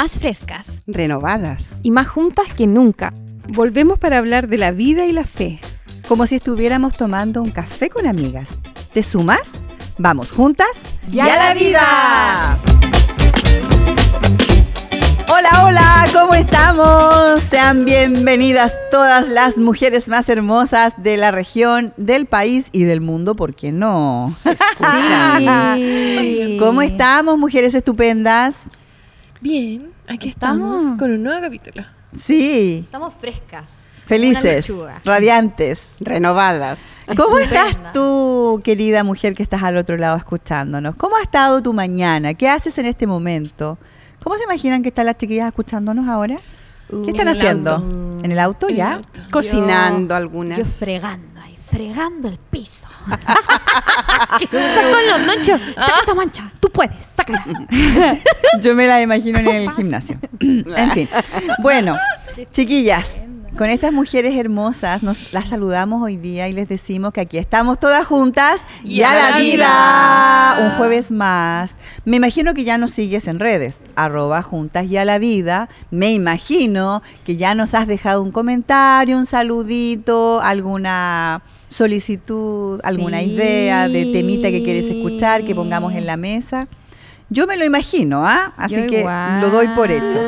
más frescas, renovadas y más juntas que nunca. Volvemos para hablar de la vida y la fe. Como si estuviéramos tomando un café con amigas. ¿Te sumas? Vamos juntas y a la vida. Hola, hola, ¿cómo estamos? Sean bienvenidas todas las mujeres más hermosas de la región, del país y del mundo, ¿por qué no? Sí. ¿Cómo estamos, mujeres estupendas? Bien, aquí estamos, Estamos. con un nuevo capítulo. Sí, estamos frescas. felices, radiantes. renovadas. ¿Cómo Estupenda. estás tú, querida mujer que estás al otro lado escuchándonos? ¿Cómo ha estado tu mañana? ¿Qué haces en este momento? ¿Cómo se imaginan que están las chiquillas escuchándonos ahora? ¿Qué están en el haciendo? ¿En el auto En el ya? auto. Cocinando Yo algunas. fregando ahí, fregando el piso. Saco la mancha, saca esa mancha. Tú puedes, sácala. Yo me la imagino en el gimnasio. en fin. Bueno, chiquillas, con estas mujeres hermosas nos las saludamos hoy día y les decimos que aquí estamos todas juntas y, a la vida. Un jueves más. Me imagino que ya nos sigues en redes, arroba juntas y a la vida. Me imagino que ya nos has dejado un comentario, un saludito, alguna solicitud, alguna Sí. idea de temita que quieres escuchar, que pongamos en la mesa. Yo me lo imagino, ¿ah? Así Yo que igual. lo doy por hecho.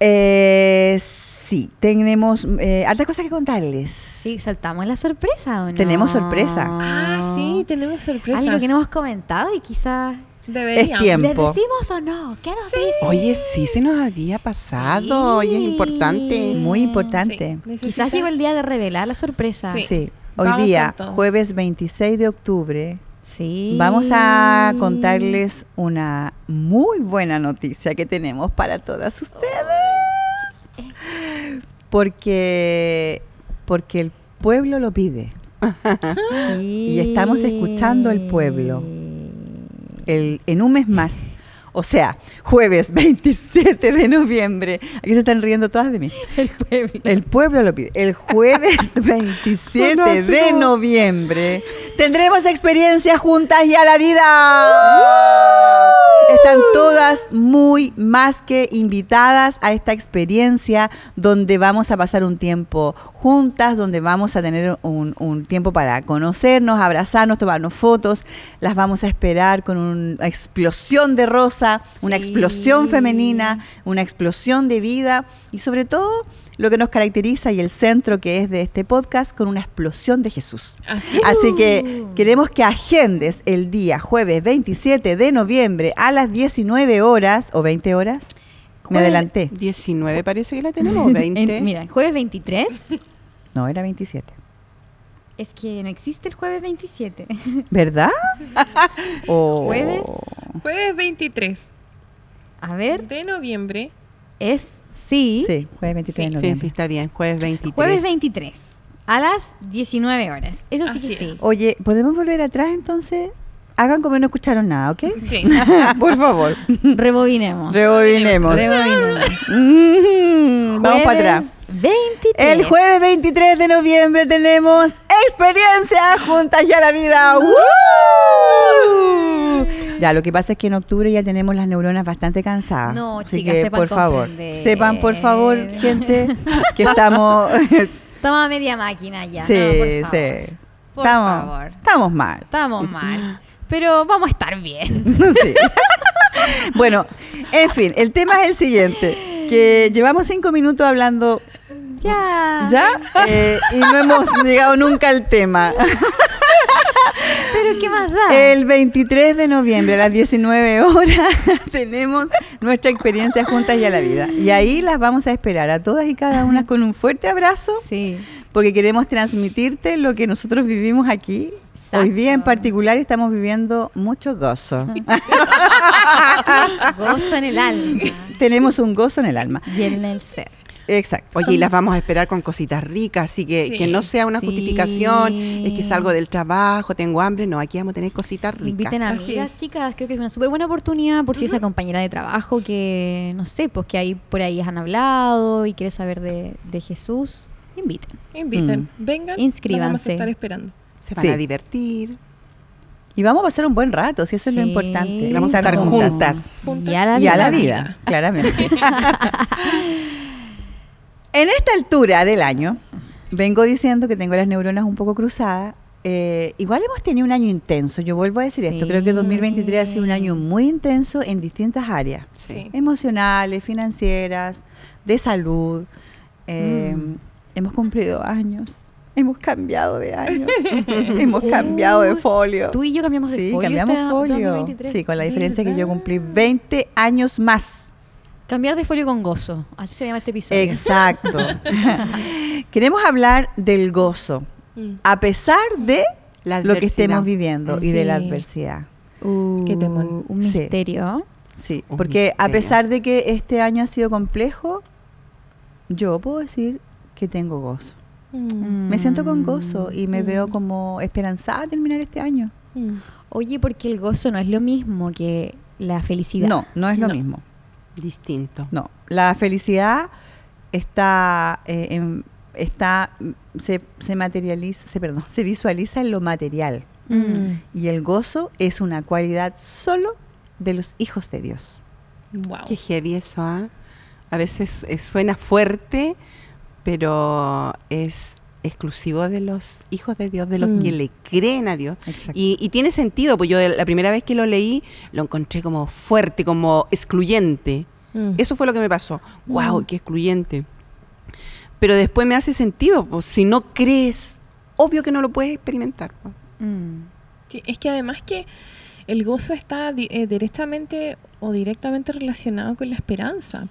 Eh, sí, tenemos eh, hartas cosas que contarles. Sí, saltamos la sorpresa, ¿o no? Tenemos sorpresa. Ah, sí, tenemos sorpresa. Algo que no hemos comentado y quizás... Deberíamos. Es tiempo. ¿Les decimos o no? ¿Qué nos dicen? Oye, sí se nos había pasado y es Sí. importante. Muy importante. Sí, Quizás llegó el día de revelar la sorpresa. Sí. Sí. Hoy Vamos día, jueves 26 de octubre, Sí. vamos a contarles una muy buena noticia que tenemos para todas ustedes. Porque, porque el pueblo lo pide. Sí. Y estamos escuchando al pueblo. El, en un mes más. O sea, jueves 27 de noviembre. Aquí se están riendo todas de mí. El pueblo. El pueblo lo pide. El jueves 27 Sonó así de noviembre tendremos experiencia juntas y a la vida. Están todas muy más que invitadas a esta experiencia donde vamos a pasar un tiempo juntas, donde vamos a tener un, un tiempo para conocernos, abrazarnos, tomarnos fotos. Las vamos a esperar con una explosión de una Sí. explosión femenina, una explosión de vida y sobre todo lo que nos caracteriza y el centro que es de este podcast con una explosión de Jesús. Así Así que queremos que agendes el día jueves 27 de noviembre a las 19 horas o 20 horas. Me Jueves adelanté. 19 parece que la tenemos, 20. En- mira, jueves 23 No, era 27. es que no existe el jueves 27. ¿Verdad? ¿Jueves? Jueves 23 A ver, de noviembre. es sí, Sí, jueves 23 de Sí, Sí, noviembre. sí, está bien. Jueves 23. jueves 23 a las 19 horas. Eso sí Así que es. sí. Oye, ¿podemos volver atrás entonces? Hagan como no escucharon nada, ¿ok? Sí. Por favor. Rebobinemos. Rebobinemos. Rebobinemos. Mm, Vamos para atrás. 23. El jueves 23 de noviembre tenemos experiencia juntas y a la vida. ¡Woo! Ya, lo que pasa es que en octubre ya tenemos las neuronas bastante cansadas. No, Así chicas, que, sepan por favor, sepan por favor, gente, que estamos... Toma media máquina ya. sí, no, por favor. sí. Por estamos, favor. estamos mal. Estamos mal. Pero vamos a estar bien. Sí. bueno, en fin, el tema es el siguiente. Que llevamos cinco minutos hablando Ya. ya eh, y no hemos llegado nunca al tema. Pero ¿qué más da? El 23 de noviembre a las 19 horas tenemos nuestra experiencia juntas y a la vida. Y ahí las vamos a esperar a todas y cada una con un fuerte abrazo Sí. porque queremos transmitirte lo que nosotros vivimos aquí. Hoy día en Exacto. particular estamos viviendo mucho gozo. Gozo en el alma Tenemos un gozo en el alma. y en el ser. Exacto. Oye, y las vamos a esperar con cositas ricas, así que Sí. que no sea una Sí. justificación, es que salgo del trabajo, tengo hambre, no, aquí vamos a tener cositas ricas. Inviten a amigas, chicas. Creo que es una súper buena oportunidad por si esa compañera de trabajo que, no sé, pues que ahí por ahí han hablado y quiere saber de, de Jesús. Inviten. Inviten, Mm. vengan. Inscríbanse. Vamos a estar esperando. Se van Sí. a divertir. Y vamos a pasar un buen rato, si eso es lo importante. Vamos a estar juntas. Juntas Y a la y a la vida. vida, claramente. en esta altura del año, vengo diciendo que tengo las neuronas un poco cruzadas. Eh, igual hemos tenido un año intenso, yo vuelvo a decir esto, creo que Sí. 2023 ha sido un año muy intenso en distintas áreas, Sí. emocionales, financieras, de salud. Eh, Mm. Hemos cumplido años, hemos cambiado de años, hemos cambiado de folio. Tú y yo cambiamos de Sí, folio. cambiamos este folio. 2023. Sí, con la diferencia que yo ¿Verdad? cumplí 20 años más. Cambiar de folio con gozo. Así se llama este episodio. Exacto. Queremos hablar del gozo, Mm. a pesar de La lo que estemos viviendo y de la adversidad. Uh, Qué temor. Un Sí. misterio. Sí, Un porque a pesar de que este año ha sido complejo, yo puedo decir que tengo gozo. Mm. Me siento con gozo y me Mm. veo como esperanzada a terminar este año. Mm. Oye, porque el gozo no es lo mismo que la felicidad. No, no es lo No. mismo. Distinto. No, la felicidad está, eh, en- está se, se materializa, se, perdón, se visualiza en lo material. Mm. Y el gozo es una cualidad solo de los hijos de Dios. Wow. Qué heavy eso, ¿ah? A veces eh, suena fuerte, pero es exclusivo de los hijos de Dios, de los Mm. que le creen a Dios. Y, y tiene sentido, pues yo la primera vez que lo leí lo encontré como fuerte, como excluyente. Mm. Eso fue lo que me pasó. ¡Wow! Mm. ¡Qué excluyente! Pero después me hace sentido, pues si no crees, obvio que no lo puedes experimentar. pues. Mm. Sí, es que además que el gozo está eh, directamente o directamente relacionado con la esperanza,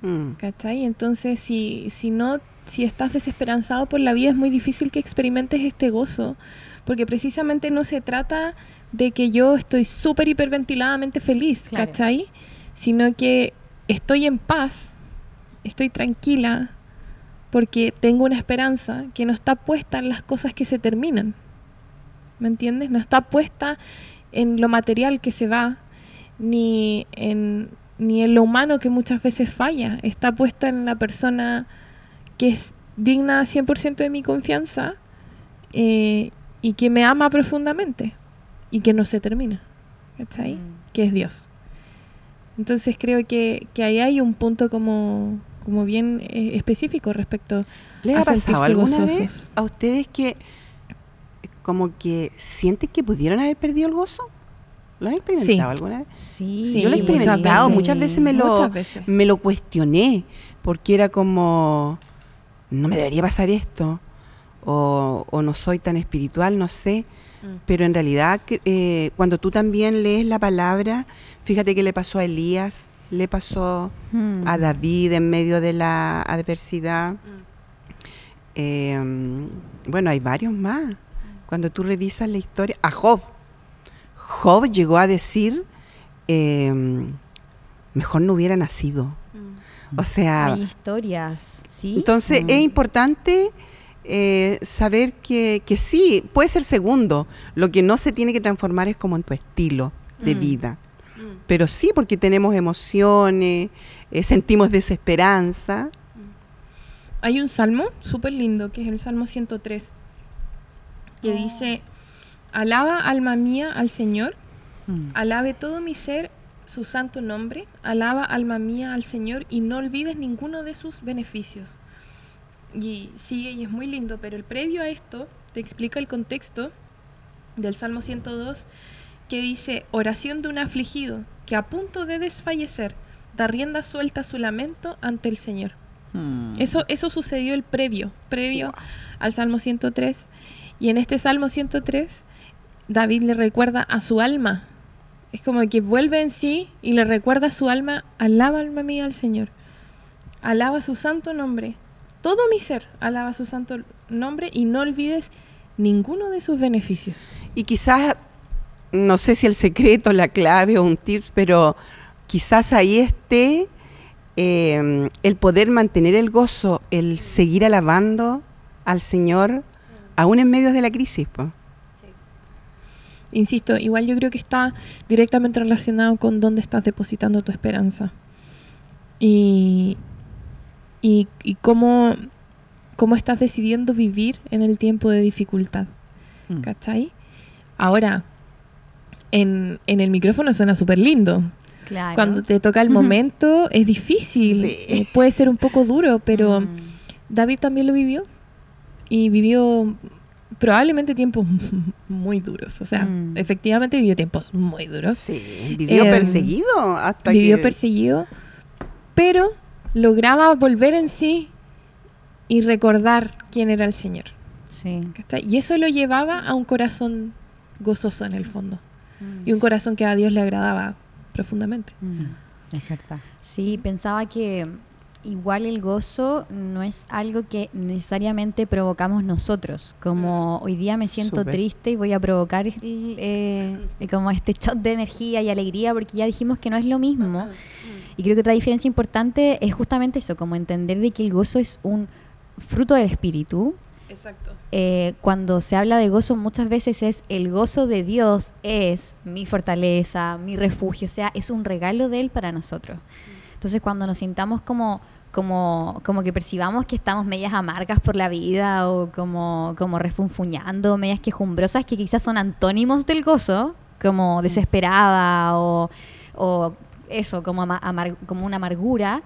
Mm. ¿cachai? Entonces, si, si no, si estás desesperanzado por la vida, es muy difícil que experimentes este gozo, porque precisamente no se trata de que yo estoy súper hiperventiladamente feliz, Claro. ¿cachai? Sino que estoy en paz, estoy tranquila, porque tengo una esperanza que no está puesta en las cosas que se terminan. ¿Me entiendes? No está puesta en lo material que se va, ni en, ni en lo humano que muchas veces falla. Está puesta en la persona que es digna 100% de mi confianza eh, y que me ama profundamente y que no se termina. ¿Cachai? Mm. Que es Dios. Entonces creo que, que ahí hay un punto como, como bien eh, específico respecto ¿Les a ha pasado alguna vez a ustedes que como que sienten que pudieron haber perdido el gozo? ¿Lo han experimentado Sí. alguna vez? Sí, Sí, Yo lo he muchas experimentado, veces. muchas veces me lo, Muchas veces. me lo cuestioné, porque era como, no me debería pasar esto, o, o no soy tan espiritual, no sé, Mm. pero en realidad eh, cuando tú también lees la palabra, fíjate que le pasó a Elías, le pasó Mm. a David en medio de la adversidad. Eh, bueno, hay varios más. Cuando tú revisas la historia, a Job. Job llegó a decir, eh, mejor no hubiera nacido. O sea, Hay historias, ¿sí? entonces Mm. es importante eh, saber que, que sí, puede ser segundo. Lo que no se tiene que transformar es como en tu estilo de Mm. vida. Pero sí, porque tenemos emociones, eh, sentimos desesperanza. Hay un salmo súper lindo, que es el Salmo 103, que dice, alaba alma mía al Señor, Mm. alabe todo mi ser su santo nombre, alaba alma mía al Señor y no olvides ninguno de sus beneficios. Y sigue y es muy lindo, pero el previo a esto te explica el contexto del Salmo 102 que dice, oración de un afligido que a punto de desfallecer da rienda suelta a su lamento ante el Señor. Mm. Eso, eso sucedió el previo, previo al Salmo 103. Y en este Salmo 103, David le recuerda a su alma. Es como que vuelve en sí y le recuerda su alma, alaba alma mía al Señor. Alaba su santo nombre. Todo mi ser alaba su santo nombre y no olvides ninguno de sus beneficios. Y quizás, no sé si el secreto, la clave o un tip, pero quizás ahí esté eh, el poder mantener el gozo, el seguir alabando al Señor, aún en medio de la crisis. Insisto, igual yo creo que está directamente relacionado con dónde estás depositando tu esperanza. Y, y, y cómo, cómo estás decidiendo vivir en el tiempo de dificultad. Mm. ¿Cachai? Ahora, en, en el micrófono suena súper lindo. Claro. Cuando te toca el momento es difícil, Sí. eh, puede ser un poco duro, pero Mm. David también lo vivió y vivió probablemente tiempos muy duros. O sea, Mm. efectivamente vivió tiempos muy duros. Sí, vivió Em, perseguido hasta vivió que... perseguido, pero lograba volver en sí y recordar quién era el Señor. Sí. Y eso lo llevaba a un corazón gozoso en el fondo. Mm. Y un corazón que a Dios le agradaba profundamente. Mm. Es verdad. Sí, pensaba que igual el gozo no es algo que necesariamente provocamos nosotros. Como hoy día me siento triste y voy a provocar el, eh, como este shot de energía y alegría porque ya dijimos que no es lo mismo. Y creo que otra diferencia importante es justamente eso, como entender de que el gozo es un fruto del espíritu. Exacto. Eh, cuando se habla de gozo muchas veces es el gozo de Dios es mi fortaleza, mi refugio, o sea, es un regalo de Él para nosotros. Entonces cuando nos sintamos como, como, como que percibamos que estamos medias amargas por la vida o como, como refunfuñando, medias quejumbrosas que quizás son antónimos del gozo, como desesperada o, o eso, como, ama- amar- como una amargura,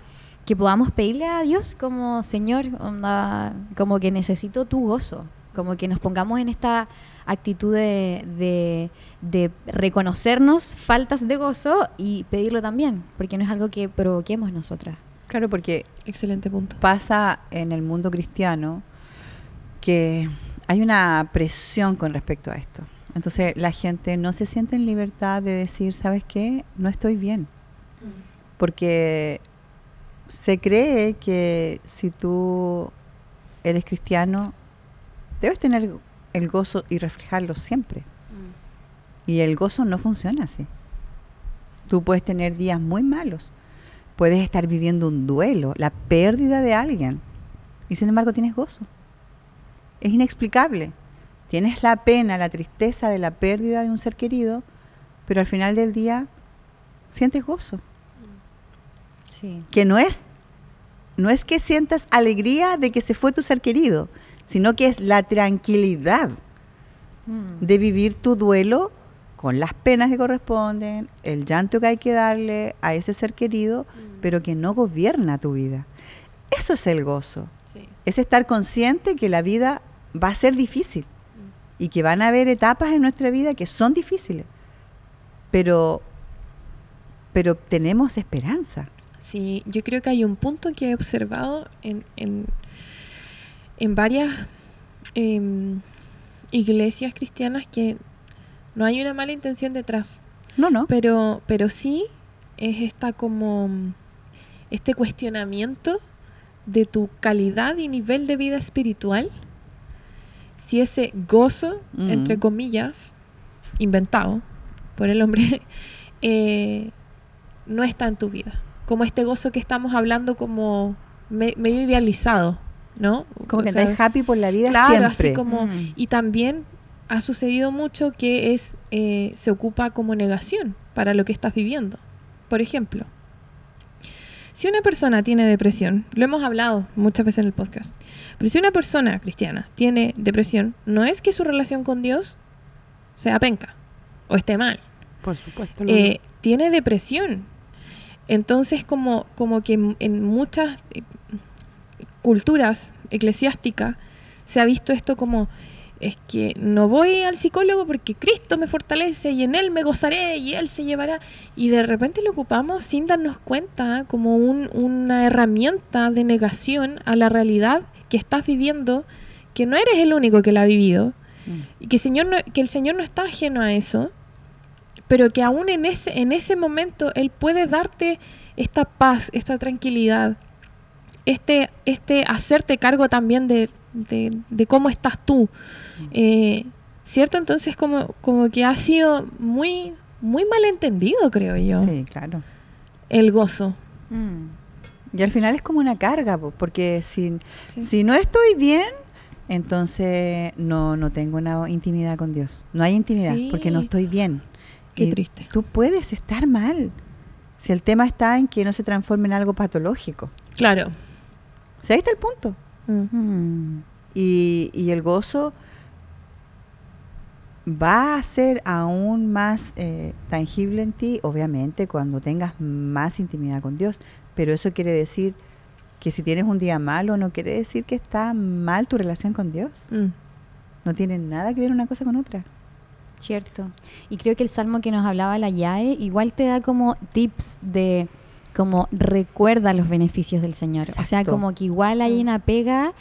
que podamos pedirle a Dios como Señor, onda, como que necesito tu gozo, como que nos pongamos en esta actitud de, de- de reconocernos faltas de gozo y pedirlo también, porque no es algo que provoquemos nosotras. Claro, porque Excelente punto. pasa en el mundo cristiano que hay una presión con respecto a esto. Entonces la gente no se siente en libertad de decir, ¿sabes qué? No estoy bien. Porque se cree que si tú eres cristiano, debes tener el gozo y reflejarlo siempre. Y el gozo no funciona así. Tú puedes tener días muy malos, puedes estar viviendo un duelo, la pérdida de alguien, y sin embargo tienes gozo. Es inexplicable. Tienes la pena, la tristeza de la pérdida de un ser querido, pero al final del día sientes gozo. Sí. Que no es, no es que sientas alegría de que se fue tu ser querido, sino que es la tranquilidad Mm. de vivir tu duelo con las penas que corresponden, el llanto que hay que darle a ese ser querido, pero que no gobierna tu vida. Eso es el gozo. Sí. Es estar consciente que la vida va a ser difícil y que van a haber etapas en nuestra vida que son difíciles. Pero pero tenemos esperanza. Sí, yo creo que hay un punto que he observado en, en, en varias em, iglesias cristianas que no hay una mala intención detrás, No, no. pero, pero sí es esta como este cuestionamiento de tu calidad y nivel de vida espiritual, si ese gozo, Mm. entre comillas, inventado por el hombre, eh, no está en tu vida. Como este gozo que estamos hablando como me- medio idealizado, ¿no? Como O que sea, estás happy por la vida claro, siempre. así como... Mm. Y también ha sucedido mucho que es eh, se ocupa como negación para lo que estás viviendo. Por ejemplo, si una persona tiene depresión, lo hemos hablado muchas veces en el podcast, pero si una persona cristiana tiene depresión, no es que su relación con Dios sea penca o esté mal, Por supuesto. no, eh, tiene depresión. Entonces, como, como que en- en muchas eh, culturas eclesiásticas se ha visto esto como es que no voy al psicólogo porque Cristo me fortalece y en Él me gozaré y Él se llevará. Y de repente lo ocupamos sin darnos cuenta como un- una herramienta de negación a la realidad que estás viviendo, que no eres el único que la ha vivido y que, señor no- que el Señor no está ajeno a eso pero que aún en ese, en ese momento Él puede darte esta paz, esta tranquilidad, este, este hacerte cargo también de, de- de cómo estás tú. Eh, ¿Cierto? Entonces como, como que ha sido muy, muy malentendido, creo yo, Sí, claro. el gozo. Mm. Y al final es como una carga, po, porque si, Sí. si no estoy bien, entonces no, no tengo una intimidad con Dios. No hay intimidad Sí. porque no estoy bien. Qué Y triste. Tú puedes estar mal. Si el tema está en que no se transforme en algo patológico. Claro. O sea, ahí está el punto. Y, y el gozo va a ser aún más eh, tangible en ti, obviamente, cuando tengas más intimidad con Dios. Pero eso quiere decir que si tienes un día malo, no quiere decir que está mal tu relación con Dios. Mm. No tiene nada que ver una cosa con otra. Cierto. Y creo que el salmo que nos hablaba la YAE igual te da como tips de como recuerda los beneficios del Señor. O sea, como que igual hay una pega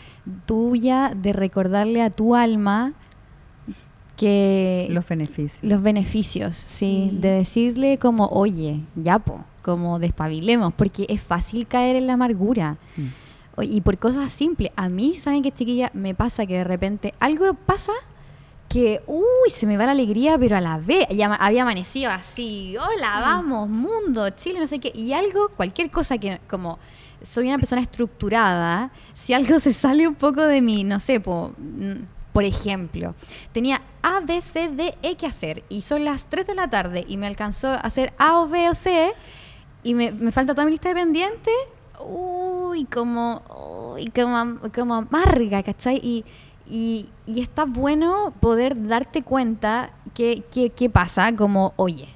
tuya de recordarle a tu alma que Los beneficios. los beneficios, sí, Sí. de decirle como, oye, ya po, como despabilemos, porque es fácil caer en la amargura. Mm. Y por cosas simples. A mí, ¿saben qué, chiquilla? Me pasa que de repente algo pasa que, uy, se me va la alegría, pero a la vez, ya había amanecido así, hola, vamos, mundo, Chile, no sé qué, y algo, cualquier cosa que, como, soy una persona estructurada, si algo se sale un poco de mí, no sé, po, mm, por ejemplo, tenía A, B, C, D, E que hacer, y son las 3 de la tarde, y me alcanzó a hacer A o B o C, y me, me falta toda mi lista de pendientes, uy, como, uy, como, como amarga, ¿cachai? Y, y, y está bueno poder darte cuenta que, que, que pasa, como, oye,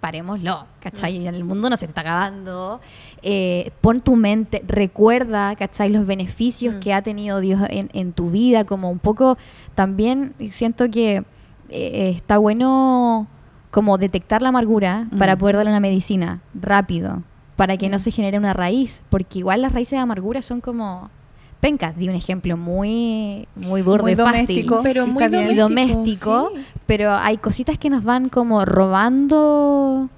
parémoslo, ¿cachai? El mundo no se está acabando. eh, pon tu mente, recuerda, ¿cachai? Los beneficios Mm. que ha tenido Dios en, en tu vida, como un poco también siento que eh, está bueno como detectar la amargura para Mm. poder darle una medicina rápido, para que no se genere una raíz, porque igual las raíces de amargura son como pencas, di un ejemplo muy muy burdo Muy y fácil, doméstico. Pero muy doméstico. doméstico, sí. pero hay cositas que nos van como robando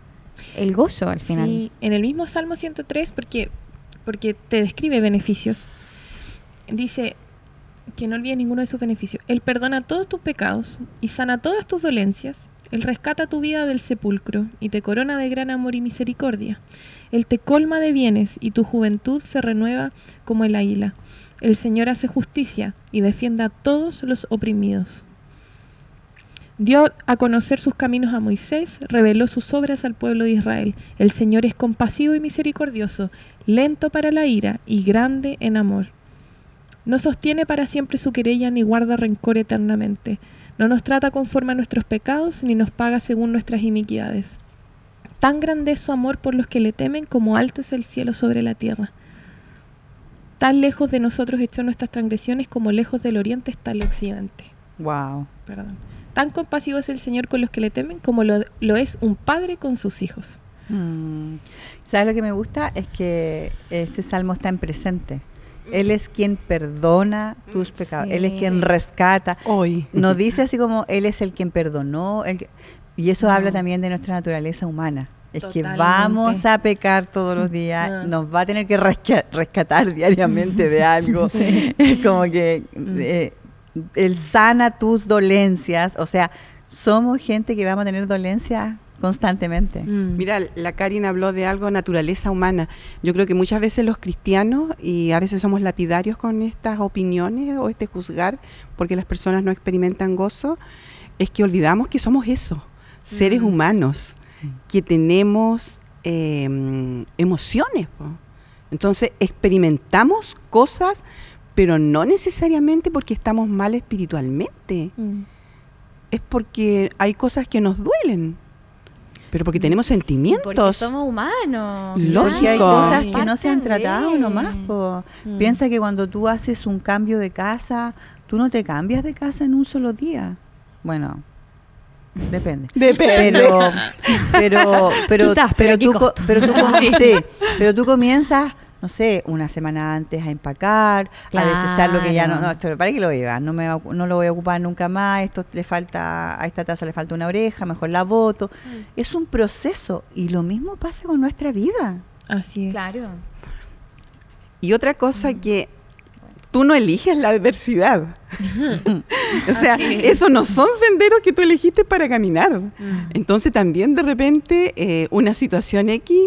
el gozo al final. Sí, en el mismo Salmo 103, porque, porque te describe beneficios, dice que no olvides ninguno de sus beneficios. Él perdona todos tus pecados y sana todas tus dolencias. Él rescata tu vida del sepulcro y te corona de gran amor y misericordia. Él te colma de bienes y tu juventud se renueva como el águila. El Señor hace justicia y defiende a todos los oprimidos. Dio a conocer sus caminos a Moisés, reveló sus obras al pueblo de Israel. El Señor es compasivo y misericordioso, lento para la ira y grande en amor. No sostiene para siempre su querella ni guarda rencor eternamente. No nos trata conforme a nuestros pecados ni nos paga según nuestras iniquidades. Tan grande es su amor por los que le temen como alto es el cielo sobre la tierra. Tan lejos de nosotros echó nuestras transgresiones como lejos del oriente está el occidente. Wow. Perdón. Tan compasivo es el Señor con los que le temen como lo, lo es un padre con sus hijos. Mm. ¿Sabes lo que me gusta? Es que este salmo está en presente. Él es quien perdona tus pecados. Él es quien rescata. Hoy. No dice así como Él es el quien perdonó. el que- y eso habla también de nuestra naturaleza humana. Es que vamos a pecar todos los días, Ah. nos va a tener que resca- rescatar diariamente de algo. Es como que Mm. eh, Él sana tus dolencias. O sea, somos gente que vamos a tener dolencias constantemente. Mm. Mira, la Karin habló de algo, naturaleza humana. Yo creo que muchas veces los cristianos, y a veces somos lapidarios con estas opiniones o este juzgar, porque las personas no experimentan gozo, es que olvidamos que somos eso, seres Mm. humanos, que tenemos eh, emociones. po. Entonces, experimentamos cosas, pero no necesariamente porque estamos mal espiritualmente Mm. es porque hay cosas que nos duelen, pero porque tenemos Porque sentimientos. somos humanos. Lógico. Porque hay cosas que no se han tratado de- nomás. po. Mm. Piensa que cuando tú haces un cambio de casa, tú no te cambias de casa en un solo día. Bueno, depende. Depende. Pero, pero, pero, Quizás, pero ¿a qué tú, pero tú, com- Sí. sí, pero tú comienzas, no sé, una semana antes a empacar, a desechar lo que ya no, no, esto, ¿para qué lo llevas? No me va- no lo voy a ocupar nunca más, esto le falta, a esta taza le falta una oreja, mejor la voto. Es un proceso y lo mismo pasa con nuestra vida. Así es. Claro. Y otra cosa que tú no eliges la adversidad. o sea, es. esos no son senderos que tú elegiste para caminar. Mm. Entonces también de repente eh, una situación X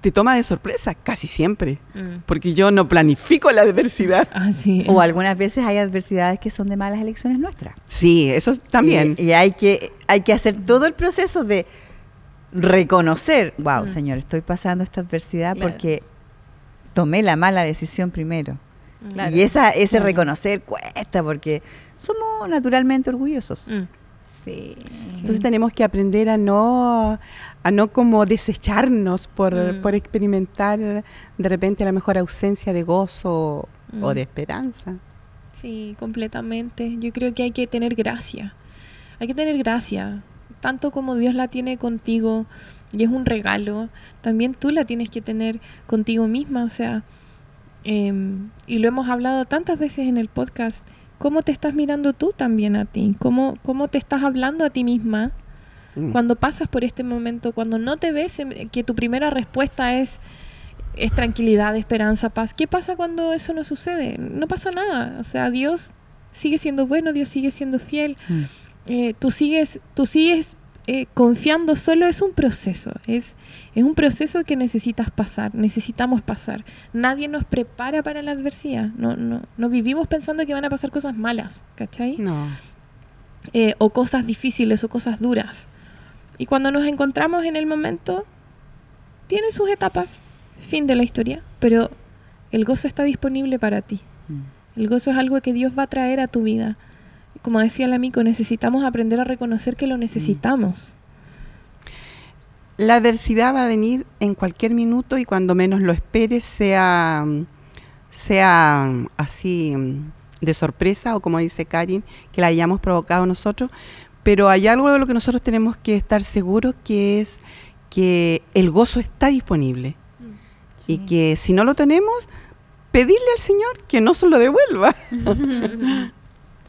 te toma de sorpresa, casi siempre. Mm. Porque yo no planifico la adversidad. Así es. O algunas veces hay adversidades que son de malas elecciones nuestras. Sí, eso también. Y, y hay, que, hay que hacer todo el proceso de reconocer, wow, Mm. Señor, estoy pasando esta adversidad Claro. porque tomé la mala decisión primero. Claro. Y esa, ese Claro. reconocer cuesta porque somos naturalmente orgullosos. Mm. Sí. Entonces tenemos que aprender a no a no como desecharnos por, Mm. por experimentar de repente la mejor ausencia de gozo o Mm. de esperanza. Sí, completamente. Yo creo que hay que tener gracia. Hay que tener gracia. Tanto como Dios la tiene contigo y es un regalo, también tú la tienes que tener contigo misma. O sea, em, y lo hemos hablado tantas veces en el podcast, ¿cómo te estás mirando tú también a ti? ¿Cómo, cómo te estás hablando a ti misma? Mm. Cuando pasas por este momento, cuando no te ves em, que tu primera respuesta es, es tranquilidad, esperanza, paz. ¿Qué pasa cuando eso no sucede? No pasa nada. O sea, Dios sigue siendo bueno, Dios sigue siendo fiel. Mm. Eh, tú sigues, tú sigues eh, confiando, solo es un proceso. Es, es un proceso que necesitas pasar, necesitamos pasar. Nadie nos prepara para la adversidad. No, no, no vivimos pensando que van a pasar cosas malas, ¿cachai? No. eh, o cosas difíciles o cosas duras. Y cuando nos encontramos en el momento, tiene sus etapas, fin de la historia, pero el gozo está disponible para ti. Mm. El gozo es algo que Dios va a traer a tu vida. Como decía el amigo, necesitamos aprender a reconocer que lo necesitamos. La adversidad va a venir en cualquier minuto y cuando menos lo esperes, sea, sea mm, así mm, de sorpresa o como dice Karin, que la hayamos provocado nosotros. Pero hay algo de lo que nosotros tenemos que estar seguros que es que el gozo está disponible y Sí. que si no lo tenemos, pedirle al Señor que no se lo devuelva.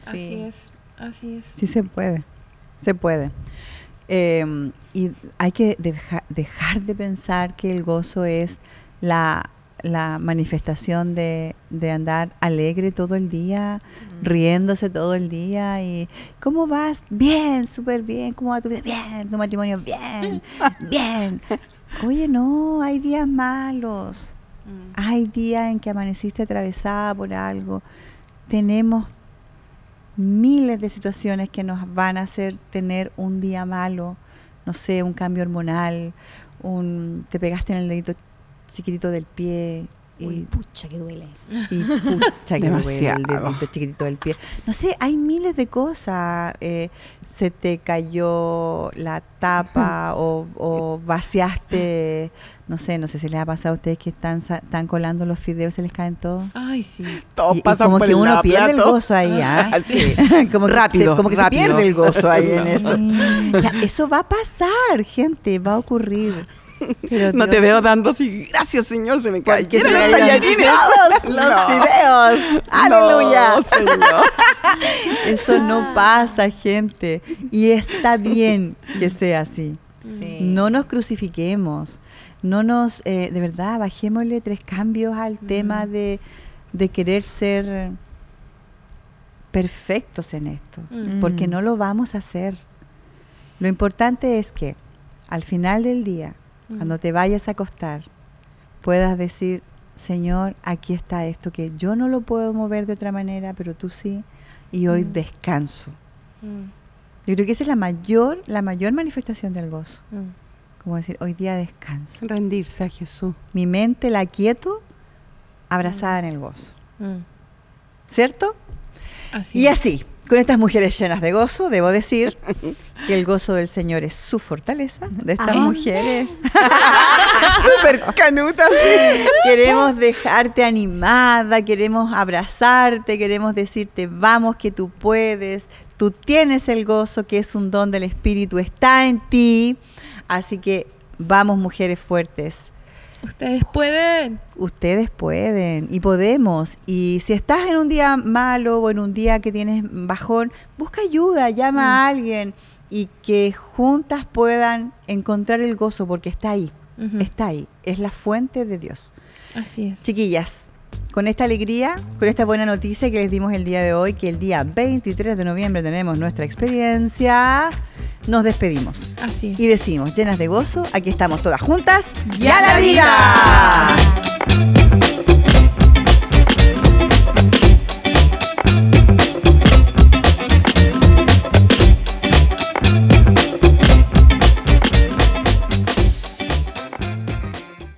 Así Sí. es, así es. Sí se puede, se puede. Eh, y hay que deja- dejar de pensar que el gozo es la, la manifestación de, de andar alegre todo el día, riéndose todo el día y ¿cómo vas? Bien, súper bien, ¿cómo va tu vida? Bien, tu matrimonio, bien, bien. Oye, no, hay días malos, hay días en que amaneciste atravesada por algo. Tenemos miles de situaciones que nos van a hacer tener un día malo, no sé, un cambio hormonal, un te pegaste en el dedito chiquitito del pie y, Uy, pucha, que duele y pucha que duele el Demasiado. dedito chiquitito del pie. No sé, hay miles de cosas. eh, se te cayó la tapa o, o vaciaste, no sé, no sé si les ha pasado a ustedes que están, sa- están colando los fideos, se les caen todos. Ay, sí. Todos Y- y pasan como por que el uno pierde el gozo ahí, ¿ah? Sí. como que Rápido, se, como que se rápido. pierde el gozo ahí en eso. Ya, eso va a pasar, gente, va a ocurrir. Pero No te veo dando así, gracias Señor, se me cayeron me los tallarines. todos los No. fideos. ¡Aleluya! No, Señor. Eso no pasa, gente. Y está bien que sea así. Sí. No nos crucifiquemos. No nos, eh, de verdad, bajémosle tres cambios al tema de, de querer ser perfectos en esto. Mm. Porque Mm. no lo vamos a hacer. Lo importante es que al final del día, Mm. cuando te vayas a acostar, puedas decir, Señor, aquí está esto que yo no lo puedo mover de otra manera, pero tú sí, y hoy Mm. descanso. Mm, Yo creo que esa es la mayor, la mayor manifestación del gozo. mm. Como decir, hoy día descanso. Rendirse a Jesús. Mi mente la quieto, abrazada en el gozo. Mm. ¿Cierto? Así Y es. así, con estas mujeres llenas de gozo, debo decir que el gozo del Señor es su fortaleza, de estas Ah. mujeres. Súper canuta, sí. Queremos dejarte animada, queremos abrazarte, queremos decirte, vamos que tú puedes, tú tienes el gozo que es un don del Espíritu, está en ti. Así que vamos mujeres fuertes. Ustedes pueden. Ustedes pueden y podemos. Y si estás en un día malo o en un día que tienes bajón, busca ayuda, llama a alguien y que juntas puedan encontrar el gozo porque está ahí, está ahí, es la fuente de Dios. Así es. Chiquillas, con esta alegría, con esta buena noticia que les dimos el día de hoy, que el día 23 de noviembre tenemos nuestra experiencia, nos despedimos. Así es. Y decimos, llenas de gozo, aquí estamos todas juntas. ¡Ya la vida!